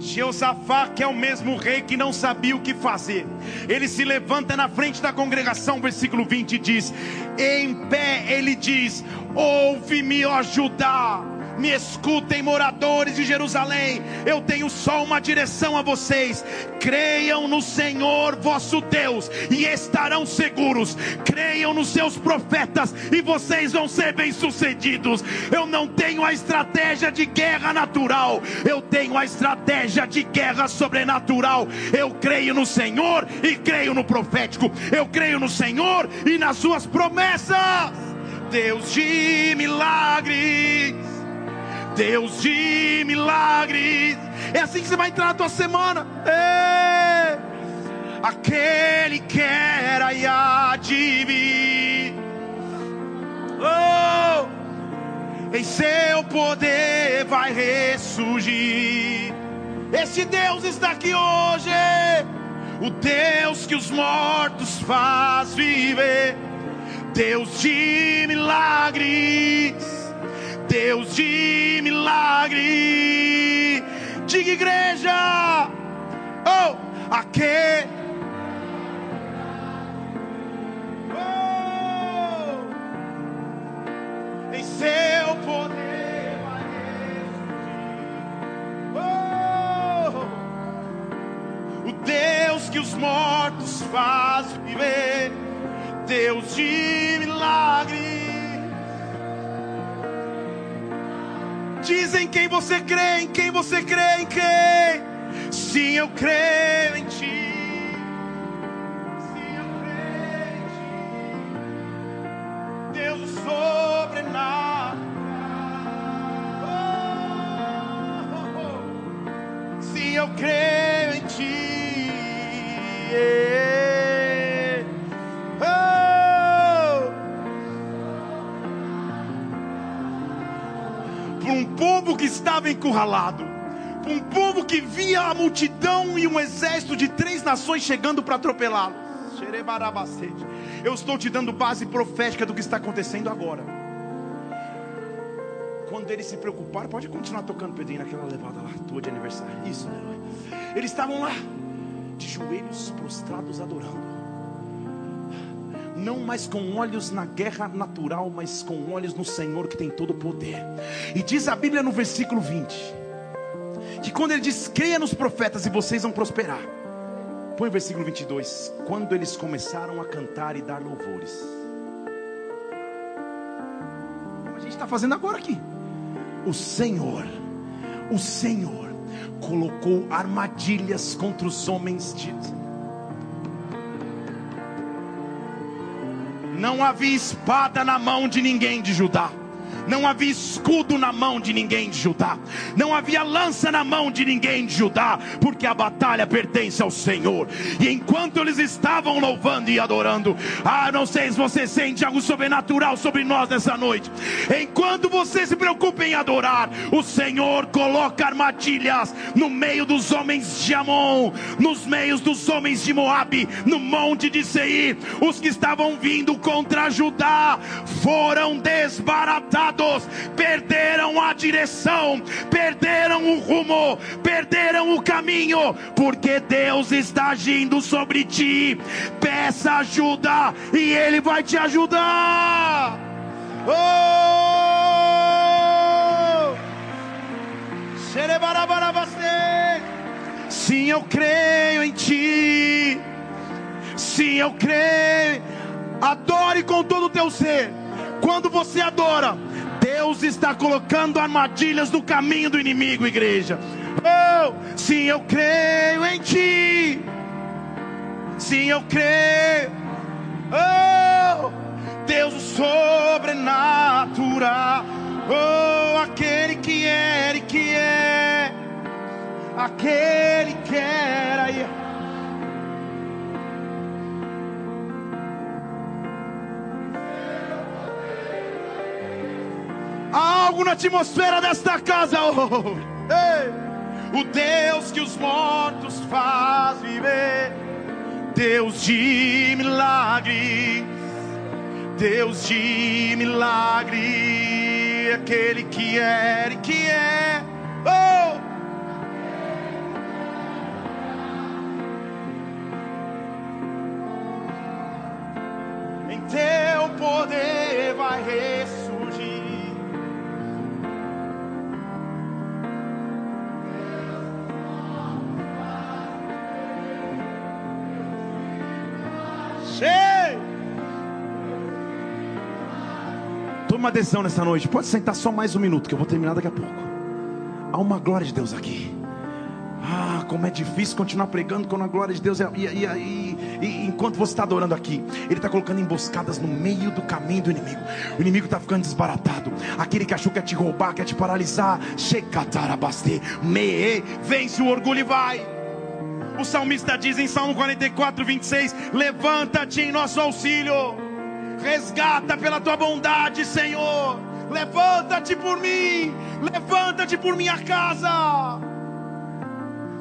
[SPEAKER 1] Jeosafá, que é o mesmo rei que não sabia o que fazer, ele se levanta na frente da congregação, versículo 20 diz: Em pé ele diz: Ouve-me, ó Judá me escutem, moradores de Jerusalém. Eu tenho só uma direção a vocês: creiam no Senhor vosso Deus e estarão seguros. Creiam nos seus profetas e vocês vão ser bem-sucedidos. Eu não tenho a estratégia de guerra natural, eu tenho a estratégia de guerra sobrenatural. Eu creio no Senhor e creio no profético. Eu creio no Senhor e nas suas promessas. Deus de milagres Deus de milagres. É assim que você vai entrar na tua semana. Aquele que era e há de vir. Oh, em seu poder vai ressurgir. Esse Deus está aqui hoje. O Deus que os mortos faz viver. Deus de milagres Deus de milagre. Diga igreja, oh, aquele. Oh, em seu poder oh, o Deus que os mortos faz viver, Deus de milagre. Diz em quem você crê, em quem você crê, em quem. Sim, eu creio em ti. Estava encurralado, um povo que via a multidão e um exército de três nações chegando para atropelá-lo. Eu estou te dando base profética do que está acontecendo agora. Quando eles se preocuparam, pode continuar tocando, Pedrinho, naquela levada lá, tua de aniversário. Isso, né? Eles estavam lá, de joelhos prostrados, adorando não mais com olhos na guerra natural, mas com olhos no Senhor que tem todo o poder. E diz a Bíblia no versículo 20: que quando ele diz, creia nos profetas e vocês vão prosperar. Põe o versículo 22. Quando eles começaram a cantar e dar louvores. Como a gente está fazendo agora aqui. O Senhor, o Senhor, colocou armadilhas contra os homens de Não havia espada na mão de ninguém de Judá não havia escudo na mão de ninguém de Judá, não havia lança na mão de ninguém de Judá, porque a batalha pertence ao Senhor. E enquanto eles estavam louvando e adorando, ah, não sei se você sente algo sobrenatural sobre nós nessa noite. Enquanto você se preocupa em adorar, o Senhor coloca armadilhas no meio dos homens de Amon, nos meios dos homens de Moabe, no monte de Seir. Os que estavam vindo contra Judá foram desbaratados perderam a direção, perderam o rumo, perderam o caminho, porque Deus está agindo sobre ti. Peça ajuda e Ele vai te ajudar. Oh! Sim, eu creio em ti. Sim, eu creio. Adore com todo o teu ser. Quando você adora, Deus está colocando armadilhas no caminho do inimigo, igreja. Oh, sim, eu creio em Ti. Sim, eu creio. Oh, Deus sobrenatural. Oh, aquele que era e que é. Aquele que era e é. Há algo na atmosfera desta casa. Oh, O Deus que os mortos faz viver. Deus de milagres. Deus de milagre, aquele que era e que é. Oh! Em teu poder vai ressurgir. Uma decisão nessa noite. Pode sentar só mais um minuto, que eu vou terminar daqui a pouco. Há uma glória de Deus aqui. Ah, como é difícil continuar pregando quando a glória de Deus é. E, e, e, e enquanto você está adorando aqui, Ele está colocando emboscadas no meio do caminho do inimigo. O inimigo está ficando desbaratado. Aquele que achou que ia te roubar, quer te paralisar. Shekatarabaste, me, vence o orgulho e vai. O salmista diz em Salmo 44, 26: Levanta-te em nosso auxílio, resgata pela tua bondade, Senhor. Levanta-te por mim, levanta-te por minha casa.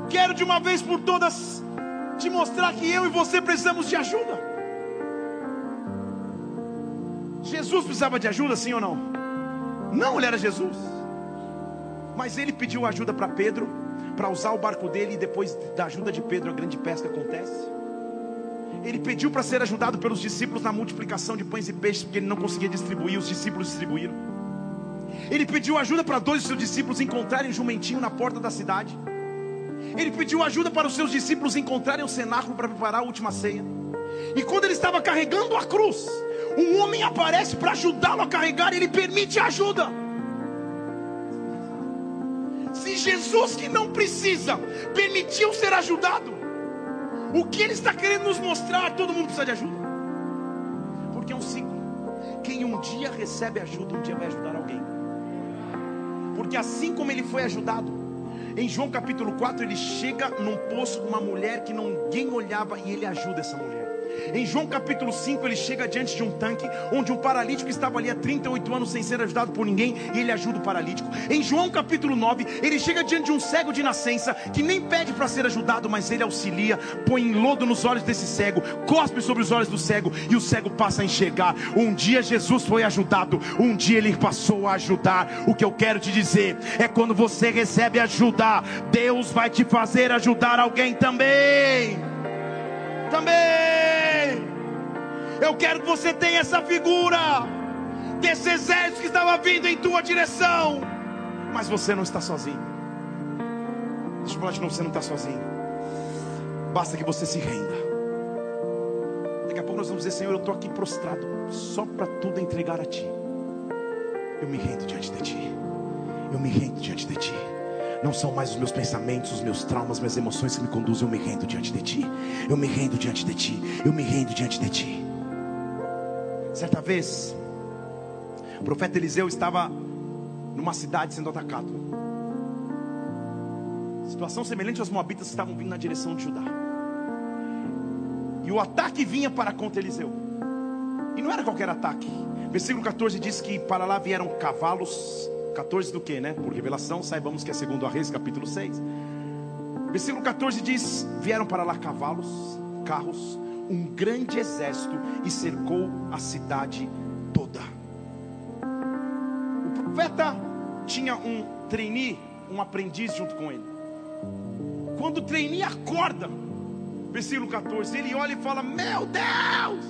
[SPEAKER 1] Quero de uma vez por todas te mostrar que eu e você precisamos de ajuda. Jesus precisava de ajuda, sim ou não? Não, ele era Jesus. Mas ele pediu ajuda para Pedro, para usar o barco dele, e depois da ajuda de Pedro, a grande pesca acontece. Ele pediu para ser ajudado pelos discípulos na multiplicação de pães e peixes, porque ele não conseguia distribuir, os discípulos distribuíram. Ele pediu ajuda para dois de seus discípulos encontrarem um jumentinho na porta da cidade. Ele pediu ajuda para os seus discípulos encontrarem o cenáculo para preparar a última ceia. E quando ele estava carregando a cruz, um homem aparece para ajudá-lo a carregar, e ele permite ajuda. Se Jesus, que não precisa, permitiu ser ajudado, o que ele está querendo nos mostrar? Todo mundo precisa de ajuda, porque é um ciclo. Quem um dia recebe ajuda, um dia vai ajudar alguém, porque assim como ele foi ajudado, em João capítulo 4, ele chega num poço com uma mulher que ninguém olhava e ele ajuda essa mulher. Em João capítulo 5, ele chega diante de um tanque onde um paralítico estava ali há 38 anos sem ser ajudado por ninguém e ele ajuda o paralítico. Em João capítulo 9, ele chega diante de um cego de nascença que nem pede para ser ajudado, mas ele auxilia, põe lodo nos olhos desse cego, cospe sobre os olhos do cego e o cego passa a enxergar. Um dia Jesus foi ajudado, um dia ele passou a ajudar. O que eu quero te dizer é quando você recebe ajuda, Deus vai te fazer ajudar alguém também. Também. Eu quero que você tenha essa figura desse exército que estava vindo em tua direção. Mas você não está sozinho. Deixa eu falar de novo, você não está sozinho. Basta que você se renda. Daqui a pouco nós vamos dizer, Senhor, eu estou aqui prostrado só para tudo entregar a Ti. Eu me rendo diante de Ti. Eu me rendo diante de Ti. Não são mais os meus pensamentos, os meus traumas, minhas emoções que me conduzem. Eu me rendo diante de Ti. Eu me rendo diante de Ti. Eu me rendo diante de Ti. Certa vez, o profeta Eliseu estava numa cidade sendo atacado. Situação semelhante aos moabitas que estavam vindo na direção de Judá. E o ataque vinha para contra Eliseu. E não era qualquer ataque. Versículo 14 diz que para lá vieram cavalos. 14 do que, né? Por revelação, saibamos que é segundo a Reis, capítulo 6. Versículo 14 diz: Vieram para lá cavalos, carros, um grande exército e cercou a cidade toda. O profeta tinha um trainee, um aprendiz junto com ele. Quando o trainee acorda, versículo 14, ele olha e fala: Meu Deus,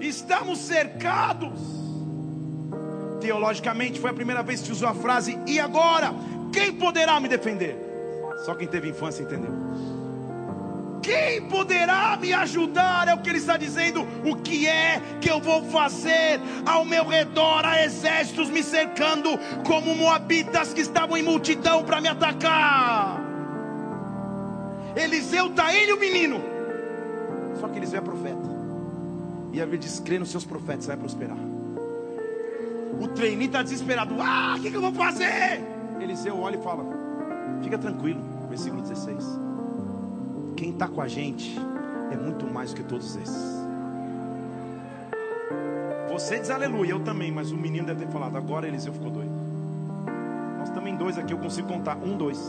[SPEAKER 1] estamos cercados. Teologicamente, foi a primeira vez que usou a frase: E agora? Quem poderá me defender? Só quem teve infância entendeu. Quem poderá me ajudar? É o que ele está dizendo. O que é que eu vou fazer? Ao meu redor há exércitos me cercando, como moabitas que estavam em multidão para me atacar. Eliseu está ele o menino. Só que Eliseu é profeta. E a diz: crê nos seus profetas, vai prosperar. O treininho está desesperado. Ah, o que, que eu vou fazer? Eliseu olha e fala: Fica tranquilo. Versículo 16. Quem está com a gente é muito mais do que todos esses. Você diz aleluia, eu também, mas o menino deve ter falado. Agora Eliseu ficou doido. Nós também dois aqui, eu consigo contar. Um, dois.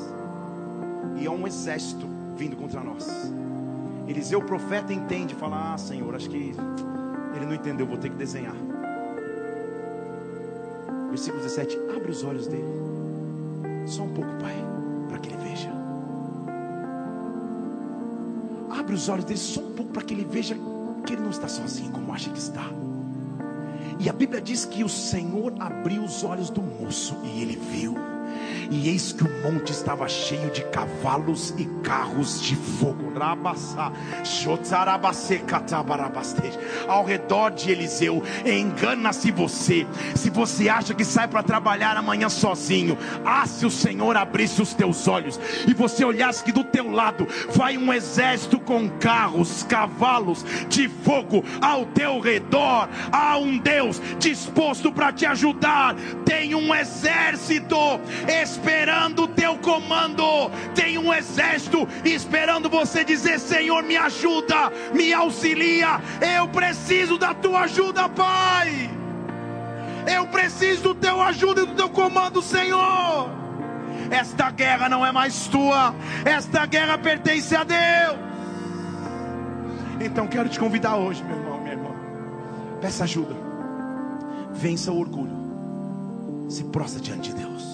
[SPEAKER 1] E é um exército vindo contra nós. Eliseu, o profeta, entende, fala: Ah, Senhor, acho que Ele não entendeu, vou ter que desenhar. Versículo 17: abre os olhos dele, só um pouco, pai, para que ele veja. Abre os olhos dele só um pouco para que ele veja que ele não está sozinho como acha que está. E a Bíblia diz que o Senhor abriu os olhos do moço e ele viu. E eis que o monte estava cheio de cavalos e carros de fogo. Ao redor de Eliseu, engana-se você. Se você acha que sai para trabalhar amanhã sozinho, ah, se o Senhor abrisse os teus olhos e você olhasse que do teu lado vai um exército com carros, cavalos de fogo ao teu redor. Há um Deus disposto para te ajudar. Tem um exército esperando o teu comando. Tem um exército esperando você dizer: Senhor, me ajuda, me auxilia. Eu preciso da tua ajuda, Pai. Eu preciso do teu ajuda e do teu comando, Senhor. Esta guerra não é mais tua, esta guerra pertence a Deus. Então quero te convidar hoje, meu irmão, minha irmã. Peça ajuda. Vença o orgulho. Se prostra diante de Deus.